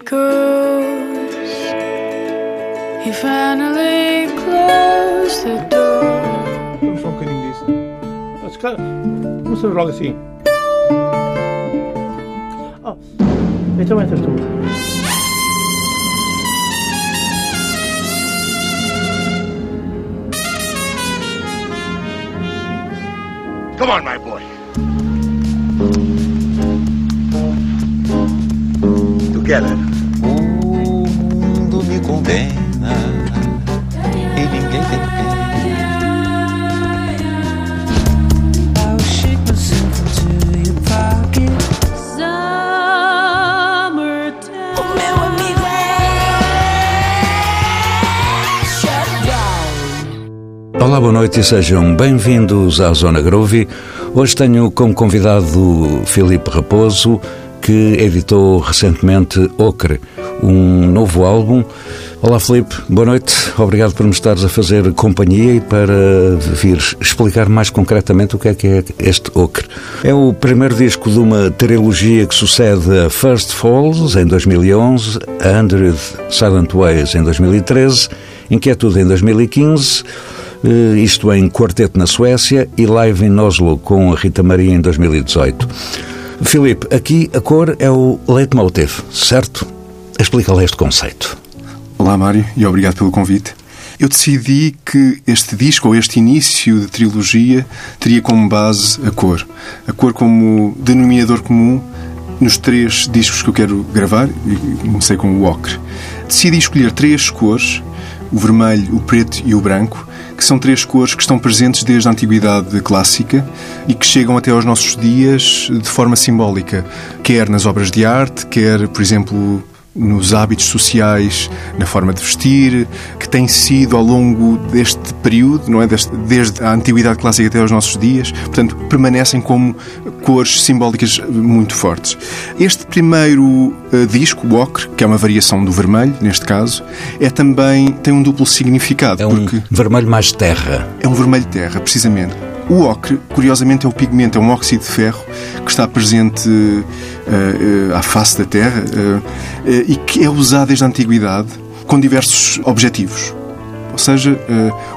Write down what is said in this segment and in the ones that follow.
goes. He finally closed the door. Vamos só um bocadinho disso. Ah, se calhar, Vamos fazer logo assim. Oh, então entras tu. Come on, my boy. Together. O mundo me condena e ninguém tem pena. É. Olá, boa noite e sejam bem-vindos à Zona Groovy. Hoje tenho como convidado Filipe Raposo, que editou recentemente Ocre, um novo álbum. Olá, Filipe, boa noite. Obrigado por me estares a fazer companhia e para vir explicar mais concretamente o que é que é este Ocre. É o primeiro disco de uma trilogia que sucede a First Falls, em 2011, a Hundred Silent Ways, em 2013, Inquietude, em 2015, eh, isto em quarteto na Suécia e live em Oslo com a Rita Maria em 2018. Filipe, aqui a cor é o leitmotiv, certo? Explica lá este conceito. Olá, Mário, e obrigado pelo convite. Eu decidi que este disco, ou este início de trilogia, teria como base a cor. A cor como denominador comum nos três discos que eu quero gravar, e comecei com o ocre. Decidi escolher três cores, o vermelho, o preto e o branco, que são três cores que estão presentes desde a Antiguidade Clássica e que chegam até aos nossos dias de forma simbólica, quer nas obras de arte, quer, por exemplo, nos hábitos sociais, na forma de vestir, que tem sido ao longo deste período, não é? Desde a antiguidade clássica até aos nossos dias, portanto, permanecem como cores simbólicas muito fortes. Este primeiro eh, disco, o ocre, que é uma variação do vermelho, neste caso, é também tem um duplo significado, É um porque vermelho mais terra. é um vermelho terra, precisamente. O ocre, curiosamente, é o pigmento, é um óxido de ferro que está presente eh, eh, à face da Terra eh, e que é usado desde a Antiguidade com diversos objetivos. Ou seja,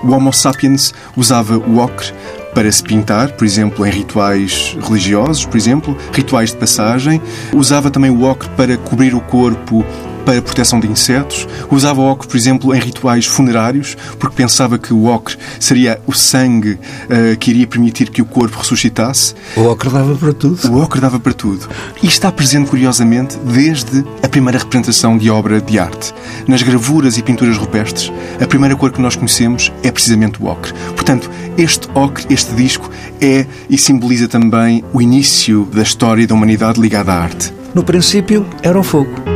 o Homo sapiens usava o ocre para se pintar, por exemplo, em rituais religiosos, por exemplo, rituais de passagem. Usava também o ocre para cobrir o corpo para proteção de insetos. Usava o ocre, por exemplo, em rituais funerários, porque pensava que o ocre seria o sangue eh, que iria permitir que o corpo ressuscitasse. O ocre dava para tudo. O ocre dava para tudo. E está presente, curiosamente, desde a primeira representação de obra de arte. Nas gravuras e pinturas rupestres, a primeira cor que nós conhecemos é precisamente o ocre. Portanto, este ocre, este disco, é e simboliza também o início da história da humanidade ligada à arte. No princípio, era o fogo.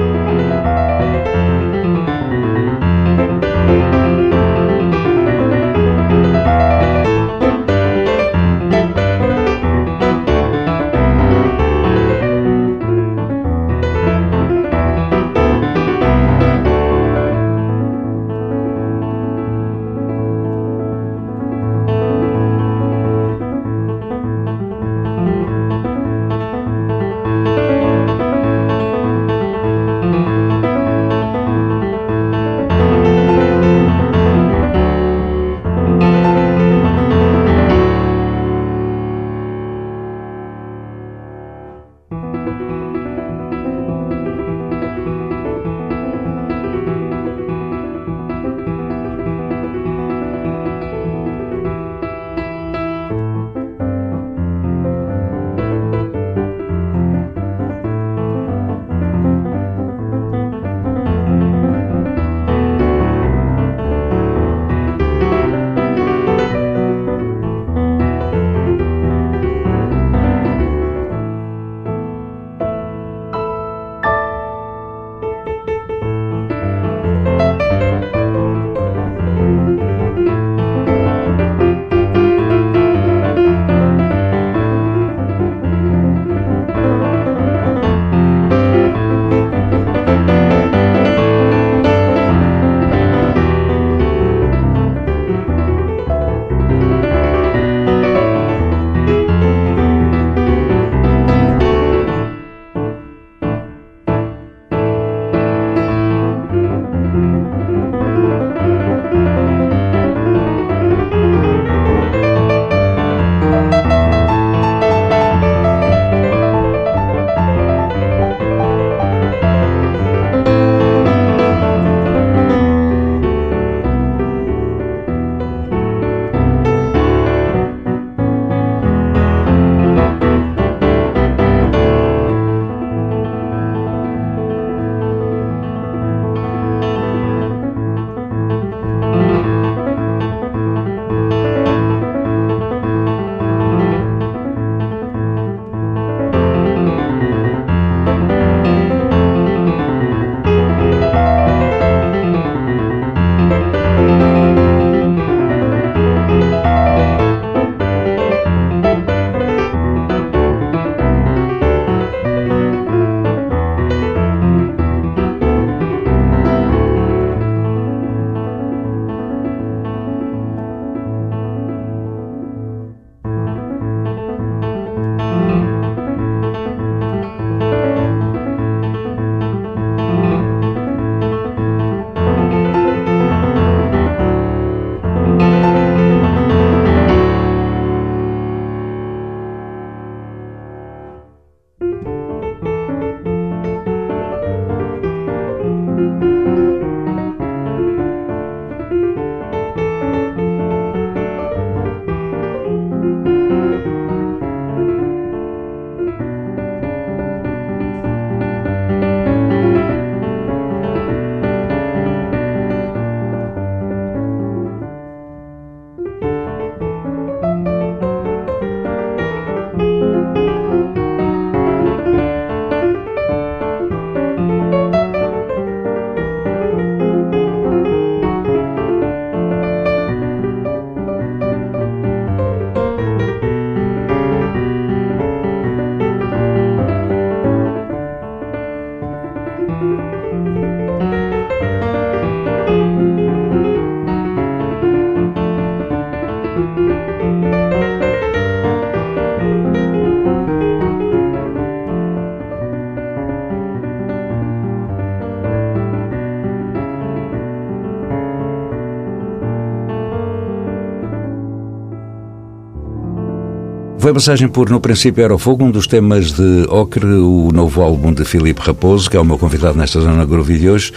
A passagem por No Princípio Era o Fogo, um dos temas de Ocre, o novo álbum de Filipe Raposo, que é o meu convidado nesta Zona Groovy de hoje.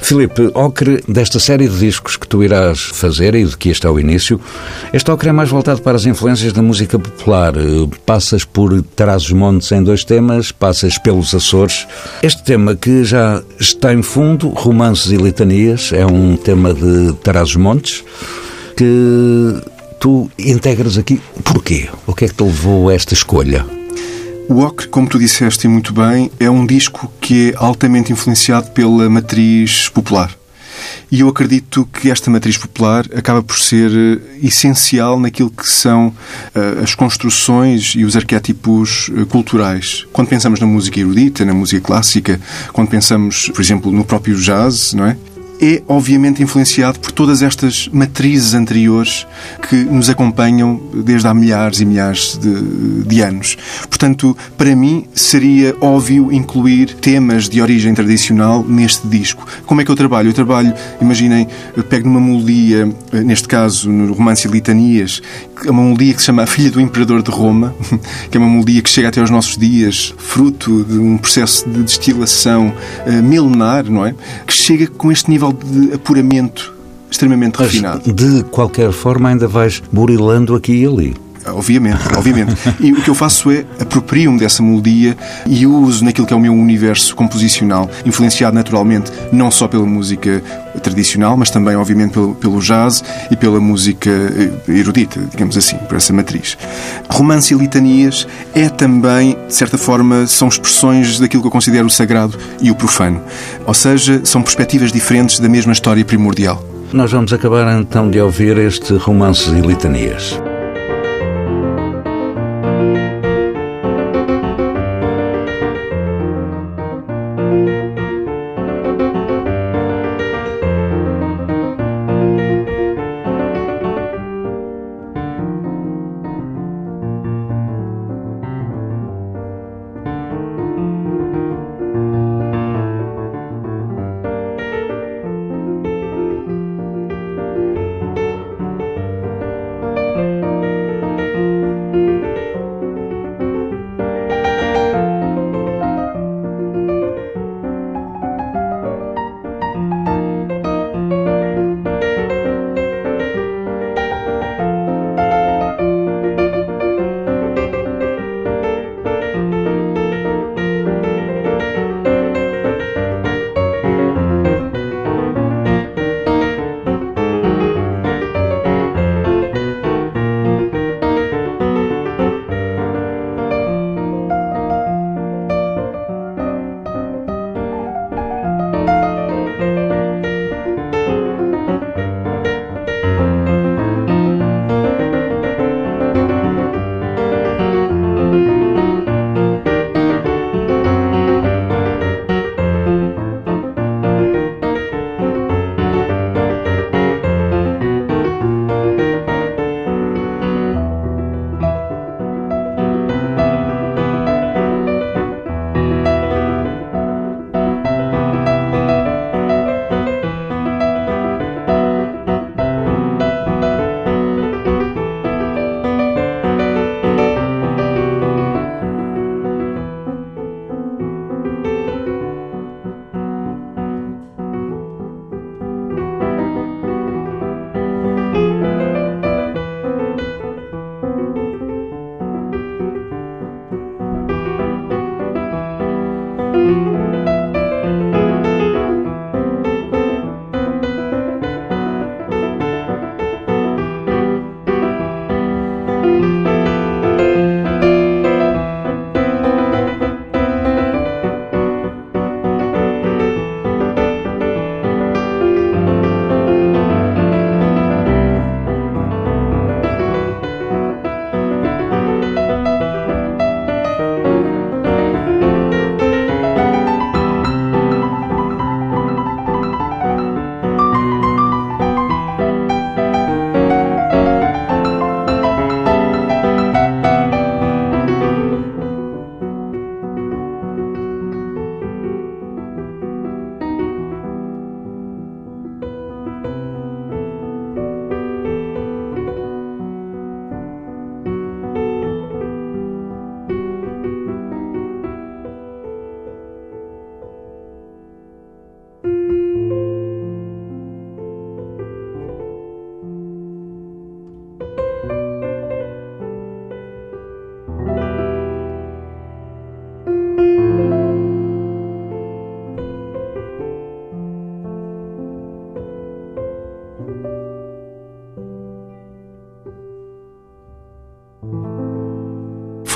Filipe, Ocre, desta série de discos que tu irás fazer e de que este é o início, este Ocre é mais voltado para as influências da música popular. Passas por Trás-os-Montes em dois temas, passas pelos Açores. Este tema que já está em fundo, Romances e Litanias, é um tema de Trás-os-Montes, que tu integras aqui. Porquê? O que é que te levou a esta escolha? O Ocre, como tu disseste muito bem, é um disco que é altamente influenciado pela matriz popular. E eu acredito que esta matriz popular acaba por ser eh, essencial naquilo que são uh, as construções e os arquétipos uh, culturais. Quando pensamos na música erudita, na música clássica, quando pensamos, por exemplo, no próprio jazz, não é? É obviamente influenciado por todas estas matrizes anteriores que nos acompanham desde há milhares e milhares de, de, anos. Portanto, para mim seria óbvio incluir temas de origem tradicional neste disco. Como é que eu trabalho? Eu trabalho, imaginem, pego numa melodia, neste caso no romance Litanias, é uma melodia que se chama A Filha do Imperador de Roma, que é uma melodia que chega até aos nossos dias, fruto de um processo de destilação uh, milenar, não é? Que chega com este nível de apuramento extremamente Mas, refinado. De qualquer forma, ainda vais burilando aqui e ali. Obviamente, obviamente. E o que eu faço é aproprio-me dessa melodia e uso naquilo que é o meu universo composicional, influenciado naturalmente não só pela música tradicional, mas também, obviamente, pelo, pelo jazz e pela música eh, erudita, digamos assim, por essa matriz. Romance e litanias é também, de certa forma, são expressões daquilo que eu considero o sagrado e o profano. Ou seja, são perspectivas diferentes da mesma história primordial. Nós vamos acabar então de ouvir este Romances e Litanias.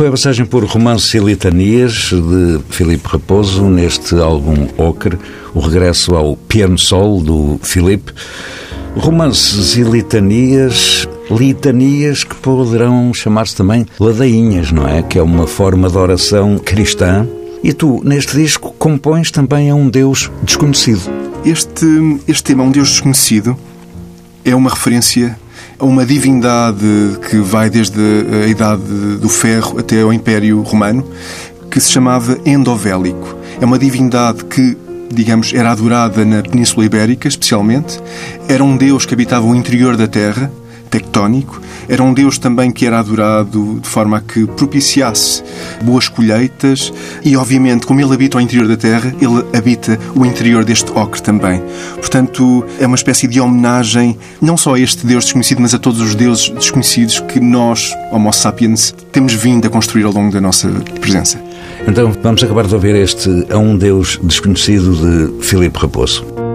Foi a passagem por Romances e Litanias de Filipe Raposo neste álbum Ocre, o regresso ao piano sol do Filipe. Romances e litanias, litanias que poderão chamar-se também ladainhas, não é? Que é uma forma de oração cristã. E tu, neste disco, compões também a um Deus desconhecido. Este, este tema, Um Deus Desconhecido, é uma referência uma divindade que vai desde a Idade do Ferro até ao Império Romano, que se chamava Endovélico. É uma divindade que digamos, era adorada na Península Ibérica, especialmente. Era um deus que habitava o interior da Terra, tectónico. Era um deus também que era adorado de forma a que propiciasse boas colheitas e, obviamente, como ele habita o interior da Terra, ele habita o interior deste ocre também. Portanto, é uma espécie de homenagem não só a este deus desconhecido, mas a todos os deuses desconhecidos que nós, Homo sapiens, temos vindo a construir ao longo da nossa presença. Então vamos acabar de ouvir este A um Deus Desconhecido de Filipe Raposo.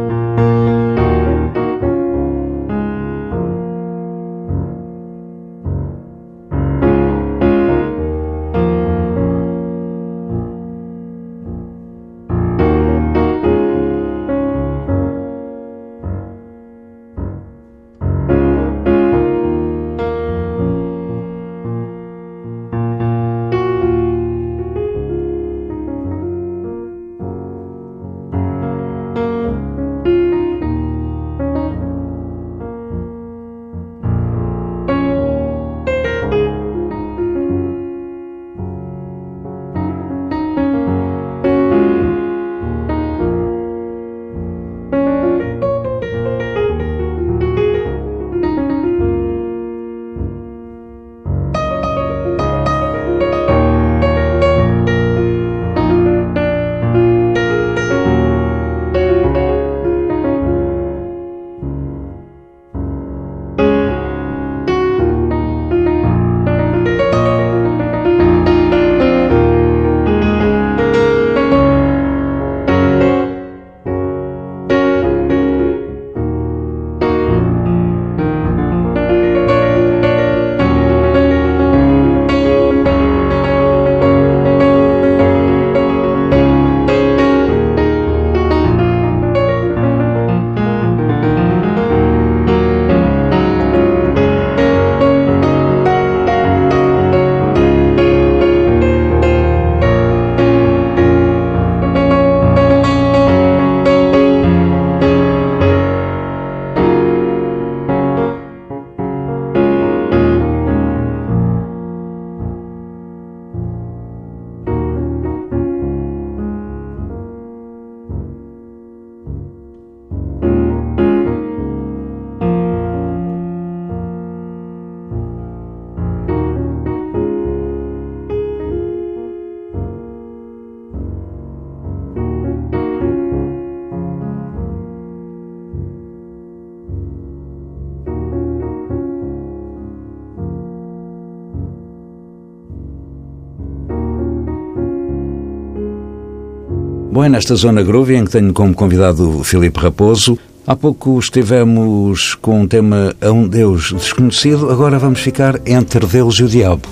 Nesta zona groove em que tenho como convidado o Filipe Raposo. Há pouco estivemos com um tema a um Deus desconhecido, agora vamos ficar entre Deus e o diabo.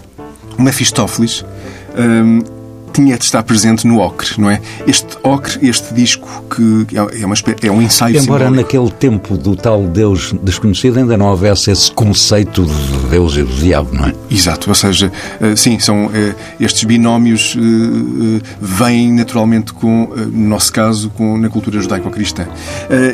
O Mefistófeles hum, tinha de estar presente no Ocre, não é? Este Ocre, este disco que é, uma espécie, é um ensaio Embora simbólico. naquele tempo do tal Deus desconhecido ainda não houvesse esse conceito de Deus e do diabo, não é? Exato, ou seja, eh, sim, são eh, estes binómios eh, vêm naturalmente com, no nosso caso, com, na cultura judaico-cristã.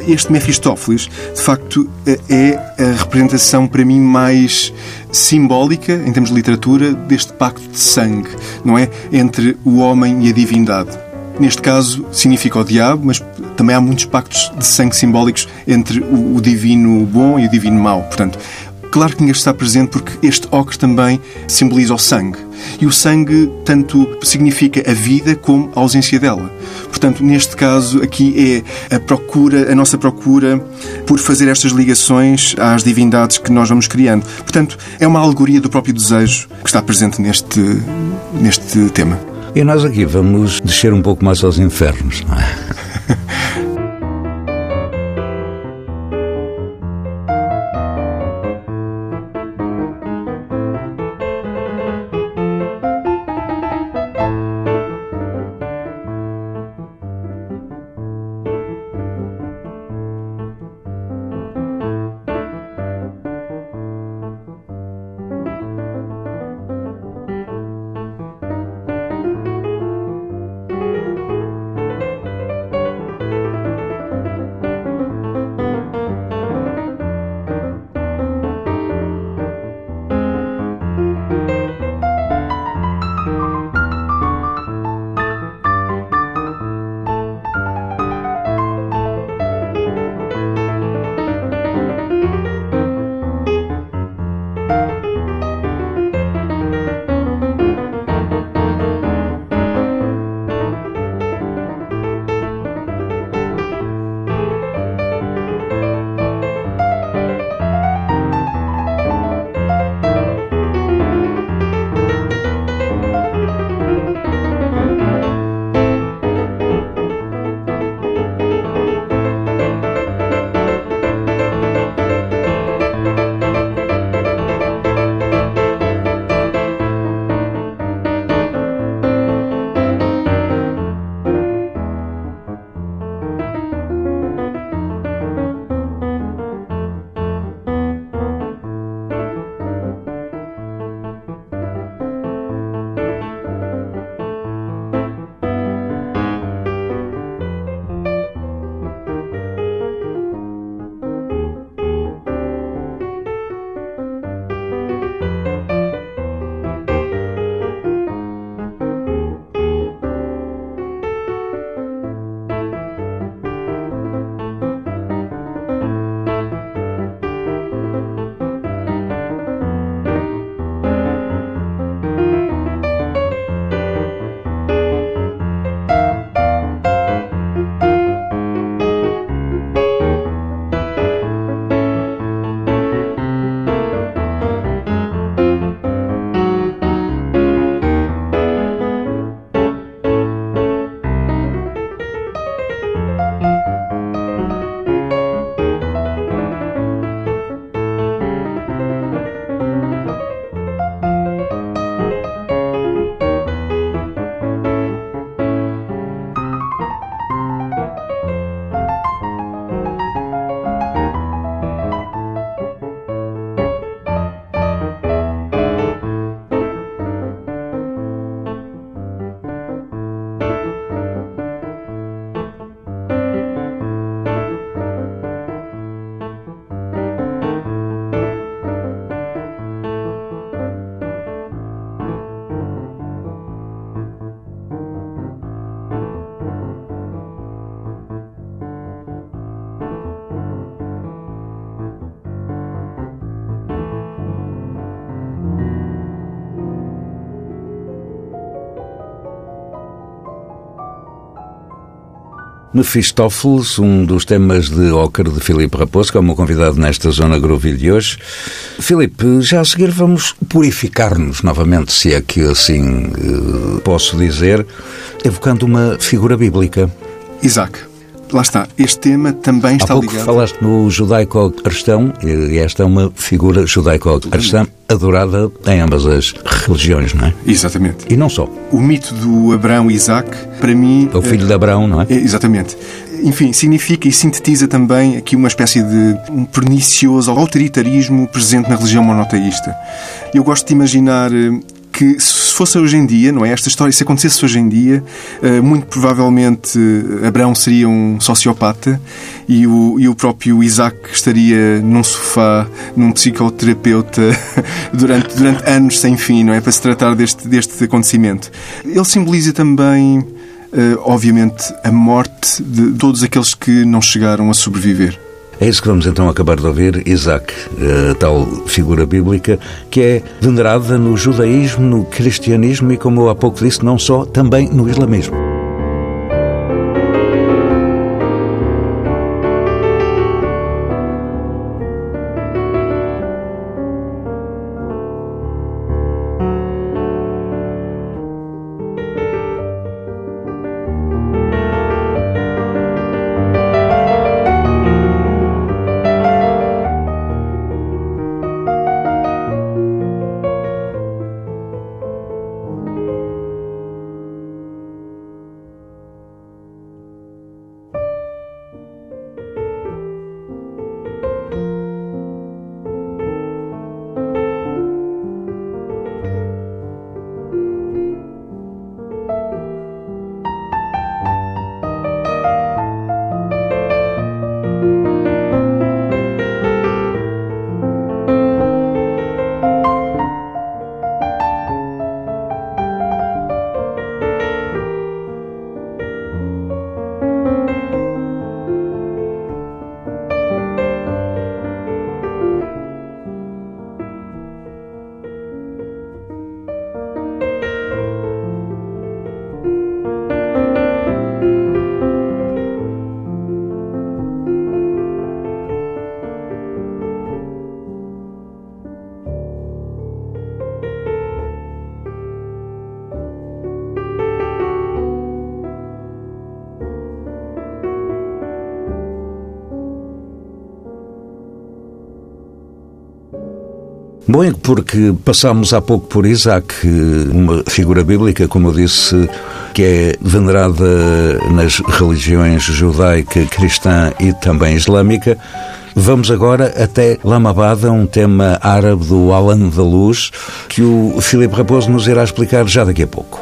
Este Mefistófeles, de facto, é a representação para mim mais simbólica, em termos de literatura, deste pacto de sangue, não é? Entre o homem e a divindade. Neste caso, significa o diabo, mas também há muitos pactos de sangue simbólicos entre o, o divino bom e o divino mau. Portanto, claro que de estar presente porque este ocre também simboliza o sangue. E o sangue tanto significa a vida como a ausência dela. Portanto, neste caso aqui é a procura, a nossa procura por fazer estas ligações às divindades que nós vamos criando. Portanto, é uma alegoria do próprio desejo que está presente neste, neste tema. E nós aqui vamos descer um pouco mais aos infernos, não é? Mephistófeles, um dos temas de ócar de Filipe Raposo, que é o meu convidado nesta Zona Groovy de hoje. Filipe, já a seguir vamos purificar-nos novamente, se é que assim eh, posso dizer, evocando uma figura bíblica. Isaac. Lá está. Este tema também Há está pouco ligado. falaste no judaico-cristão, e esta é uma figura judaico-cristã adorada em ambas as religiões, não é? Exatamente. E não só. O mito do Abraão e Isaac, para mim. É o filho de Abraão, não é? É, exatamente. Enfim, significa e sintetiza também aqui uma espécie de um pernicioso autoritarismo presente na religião monoteísta. Eu gosto de imaginar eh, que se fosse hoje em dia, não é? Esta história, se acontecesse hoje em dia, eh, muito provavelmente eh, Abraão seria um sociopata e o, e o próprio Isaac estaria num sofá, num psicoterapeuta, durante, durante anos sem fim, não é? Para se tratar deste, deste acontecimento. Ele simboliza também eh, obviamente, a morte de todos aqueles que não chegaram a sobreviver. É isso que vamos então acabar de ouvir, Isaac, a tal figura bíblica que é venerada no judaísmo, no cristianismo e, como eu há pouco disse, não só, também no islamismo. Porque passámos há pouco por Isaac, uma figura bíblica, como eu disse, que é venerada nas religiões judaica, cristã e também islâmica. Vamos agora até Lamabada, um tema árabe do Alan da Luz, que o Filipe Raposo nos irá explicar já daqui a pouco.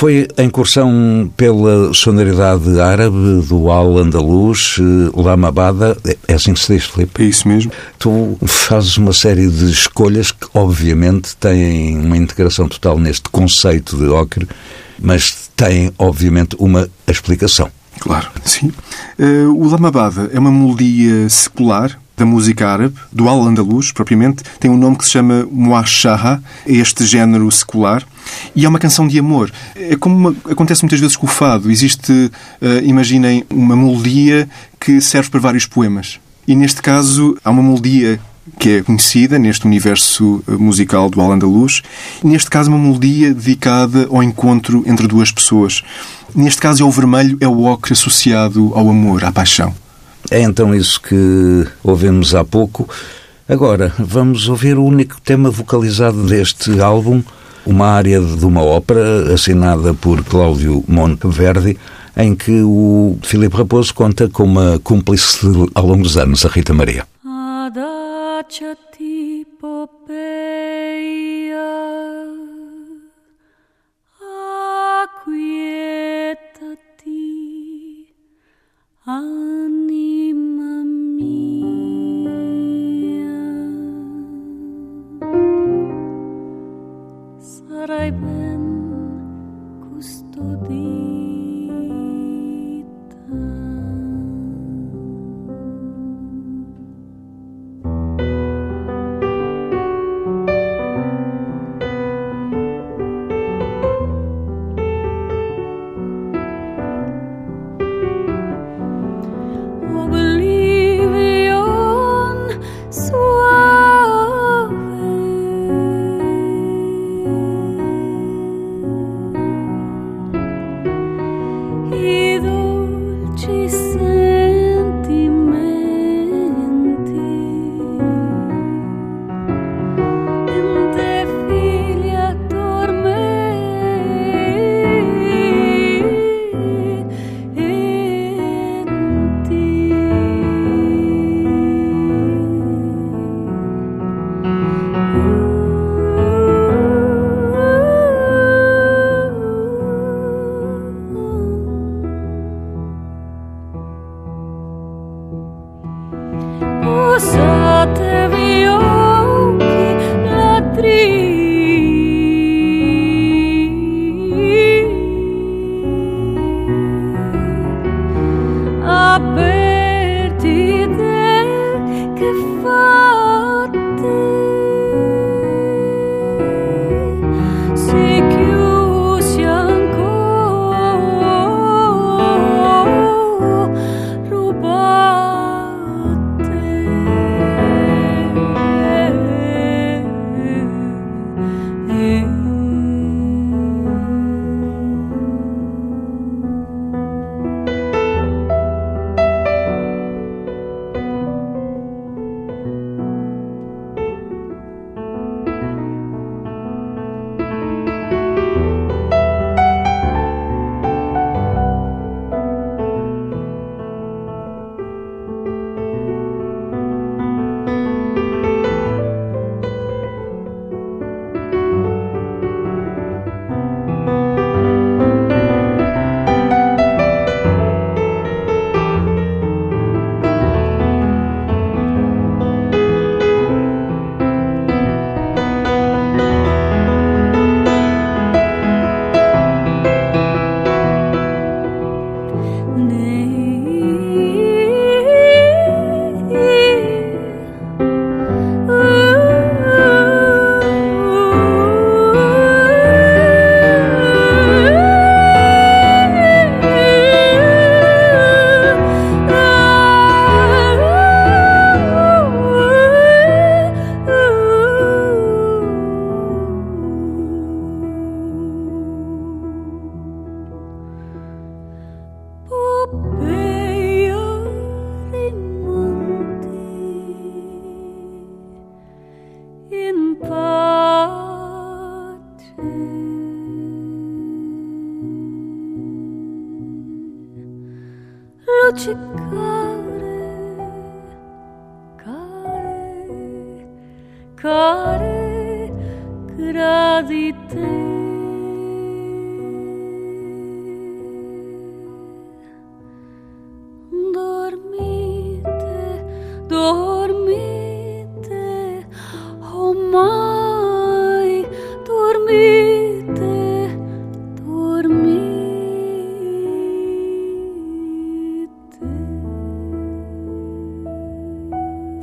Foi a incursão pela sonoridade árabe do Al-Andalus, eh, Lamabada, é assim que se diz, Filipe? É isso mesmo. Tu fazes uma série de escolhas que, obviamente, têm uma integração total neste conceito de ocre, mas têm, obviamente, uma explicação. Claro, sim. Eh, o Lamabada é uma melodia secular da música árabe, do Al-Andalus, propriamente. Tem um nome que se chama Muashaha, é este género secular. E é uma canção de amor. É como uma- acontece muitas vezes com o fado. Existe, eh, imaginem, uma melodia que serve para vários poemas. E neste caso, há uma melodia que é conhecida neste universo eh, musical do Al-Andalus. Neste caso, uma melodia dedicada ao encontro entre duas pessoas. Neste caso, é o vermelho, é o ocre associado ao amor, à paixão. É então isso que ouvimos há pouco. Agora, vamos ouvir o único tema vocalizado deste álbum, uma área de uma ópera assinada por Cláudio Monteverdi, em que o Filipe Raposo conta com uma cúmplice ao longo dos anos, a Rita Maria. so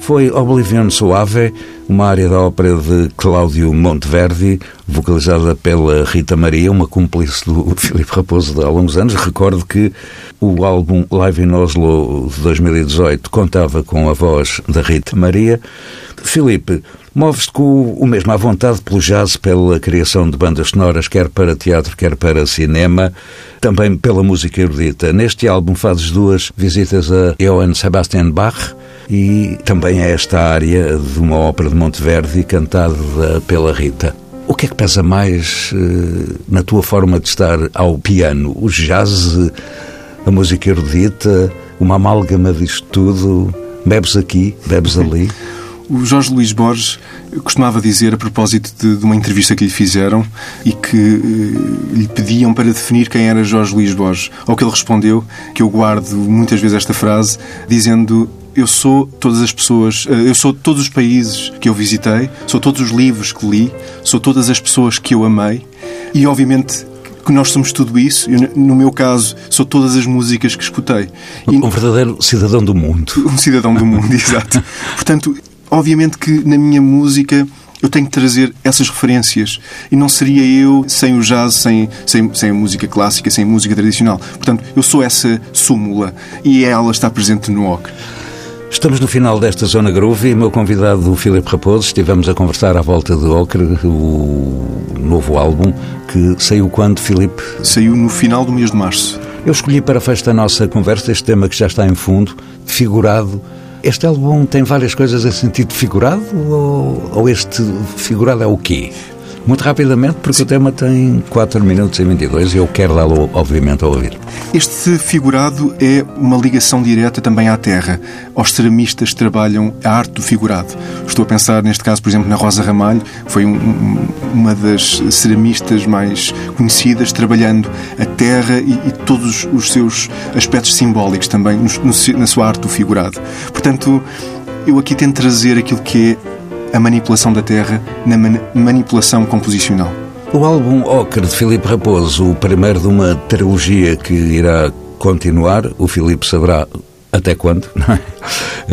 foi Oblivion Suave, uma área da ópera de Cláudio Monteverdi, vocalizada pela Rita Maria, uma cúmplice do Filipe Raposo há longos anos. Recordo que o álbum Live in Oslo de 2018 contava com a voz da Rita Maria. Filipe, moves-te com o mesmo à vontade pelo jazz, pela criação de bandas sonoras, quer para teatro, quer para cinema, também pela música erudita. Neste álbum fazes duas visitas a Johann Sebastian Bach e também a esta área de uma ópera de Monteverdi cantada pela Rita. O que é que pesa mais eh, na tua forma de estar ao piano? O jazz, a música erudita, uma amálgama disto tudo? Bebes aqui, bebes ali? O Jorge Luís Borges costumava dizer, a propósito de, de uma entrevista que lhe fizeram e que eh, lhe pediam para definir quem era Jorge Luís Borges, ao que ele respondeu, que eu guardo muitas vezes esta frase, dizendo eu sou todas as pessoas, eh, eu sou todos os países que eu visitei, sou todos os livros que li, sou todas as pessoas que eu amei e, obviamente, que nós somos tudo isso. Eu, no meu caso, sou todas as músicas que escutei. E, Um verdadeiro cidadão do mundo. um cidadão do mundo, exato. Portanto, obviamente que na minha música eu tenho que trazer essas referências. E não seria eu sem o jazz, sem, sem, sem a música clássica, sem a música tradicional. Portanto, eu sou essa súmula e ela está presente no ocre. Estamos no final desta Zona Groove e meu convidado, o Filipe Raposo, estivemos a conversar à volta de Ocre, o novo álbum, que saiu quando, Filipe? Saiu no final do mês de março. Eu escolhi para festa nossa conversa este tema que já está em fundo, figurado. Este álbum tem várias coisas em sentido figurado ou, ou este figurado é o quê? Muito rapidamente, porque o tema tem 4 minutos e 22 e eu quero dá-lo, obviamente, a ouvir. Este figurado é uma ligação direta também à terra, aos ceramistas trabalham a arte do figurado. Estou a pensar, neste caso, por exemplo, na Rosa Ramalho, foi um- uma das ceramistas mais conhecidas, trabalhando a terra e, e todos os seus aspectos simbólicos também no- no- na sua arte do figurado. Portanto, eu aqui tento trazer aquilo que é a manipulação da terra na man- manipulação composicional. O álbum Ocre de Filipe Raposo, o primeiro de uma trilogia que irá continuar, o Filipe saberá até quando, é?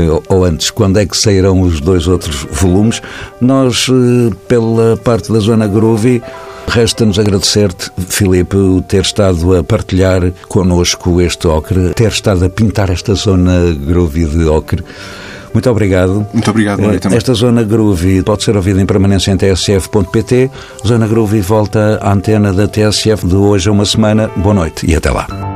Eh, ou antes, quando é que sairão os dois outros volumes. Nós, eh, pela parte da Zona Groovy, resta-nos agradecer-te, Filipe, ter estado a partilhar connosco este Ocre, ter estado a pintar esta Zona Groovy de Ocre. Muito obrigado. Muito obrigado, Mário, Eh, também. Esta Zona Groovy pode ser ouvida em permanência em tsf.pt. Zona Groovy volta à antena da TSF de hoje a uma semana. Boa noite e até lá.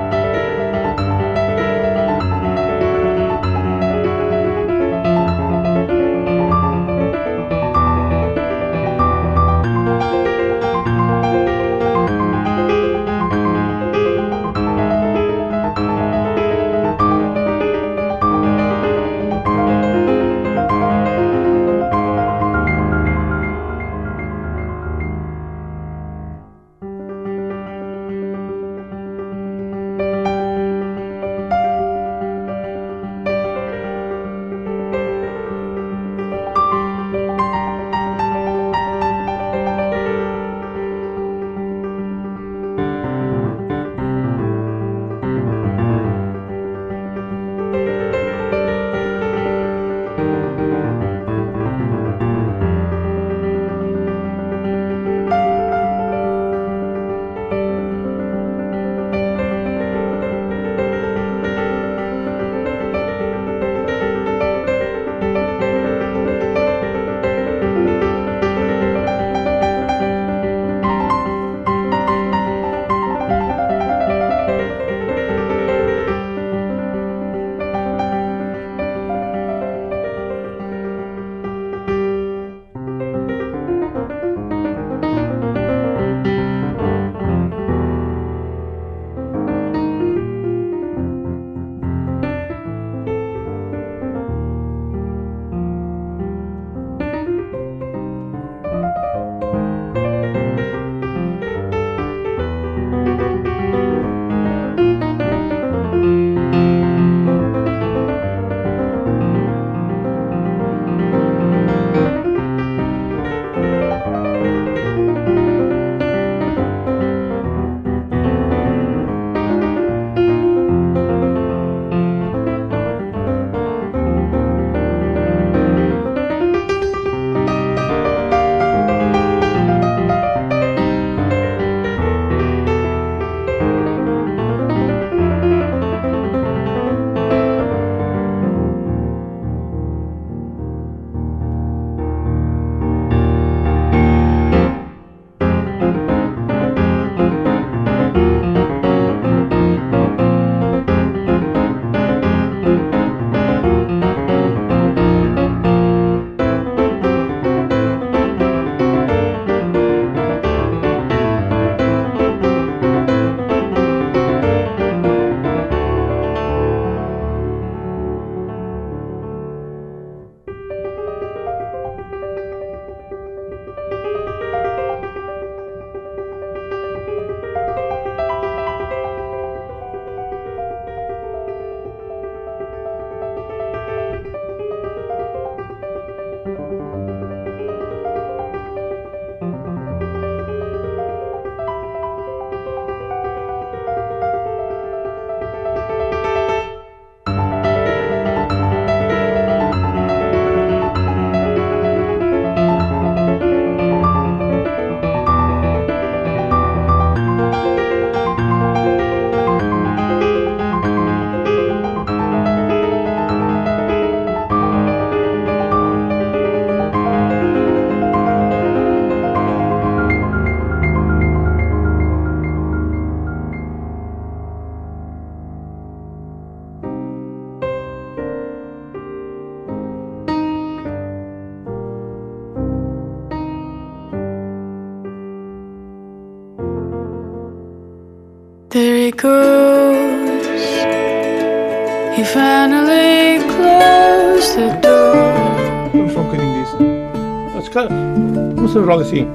Fazer logo assim.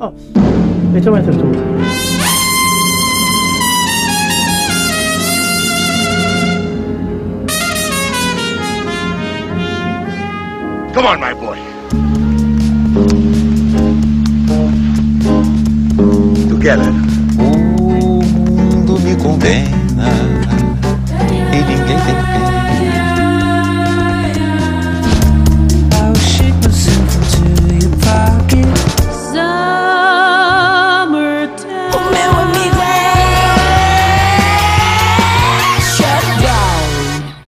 Ah, então entras tu. Come on, my boy. Together. O mundo me condena.